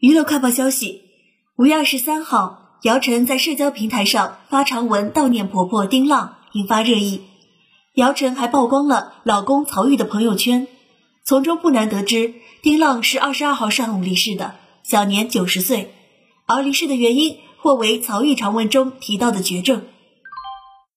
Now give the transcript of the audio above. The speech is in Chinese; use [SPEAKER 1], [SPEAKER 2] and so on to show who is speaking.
[SPEAKER 1] 娱乐快报消息五月二十三号姚晨在社交平台上发长文悼念婆婆丁浪引发热议。姚晨还曝光了老公曹郁的朋友圈从中不难得知丁浪是二十二号上午离世的享年九十岁。而离世的原因或为曹郁长文中提到的绝症。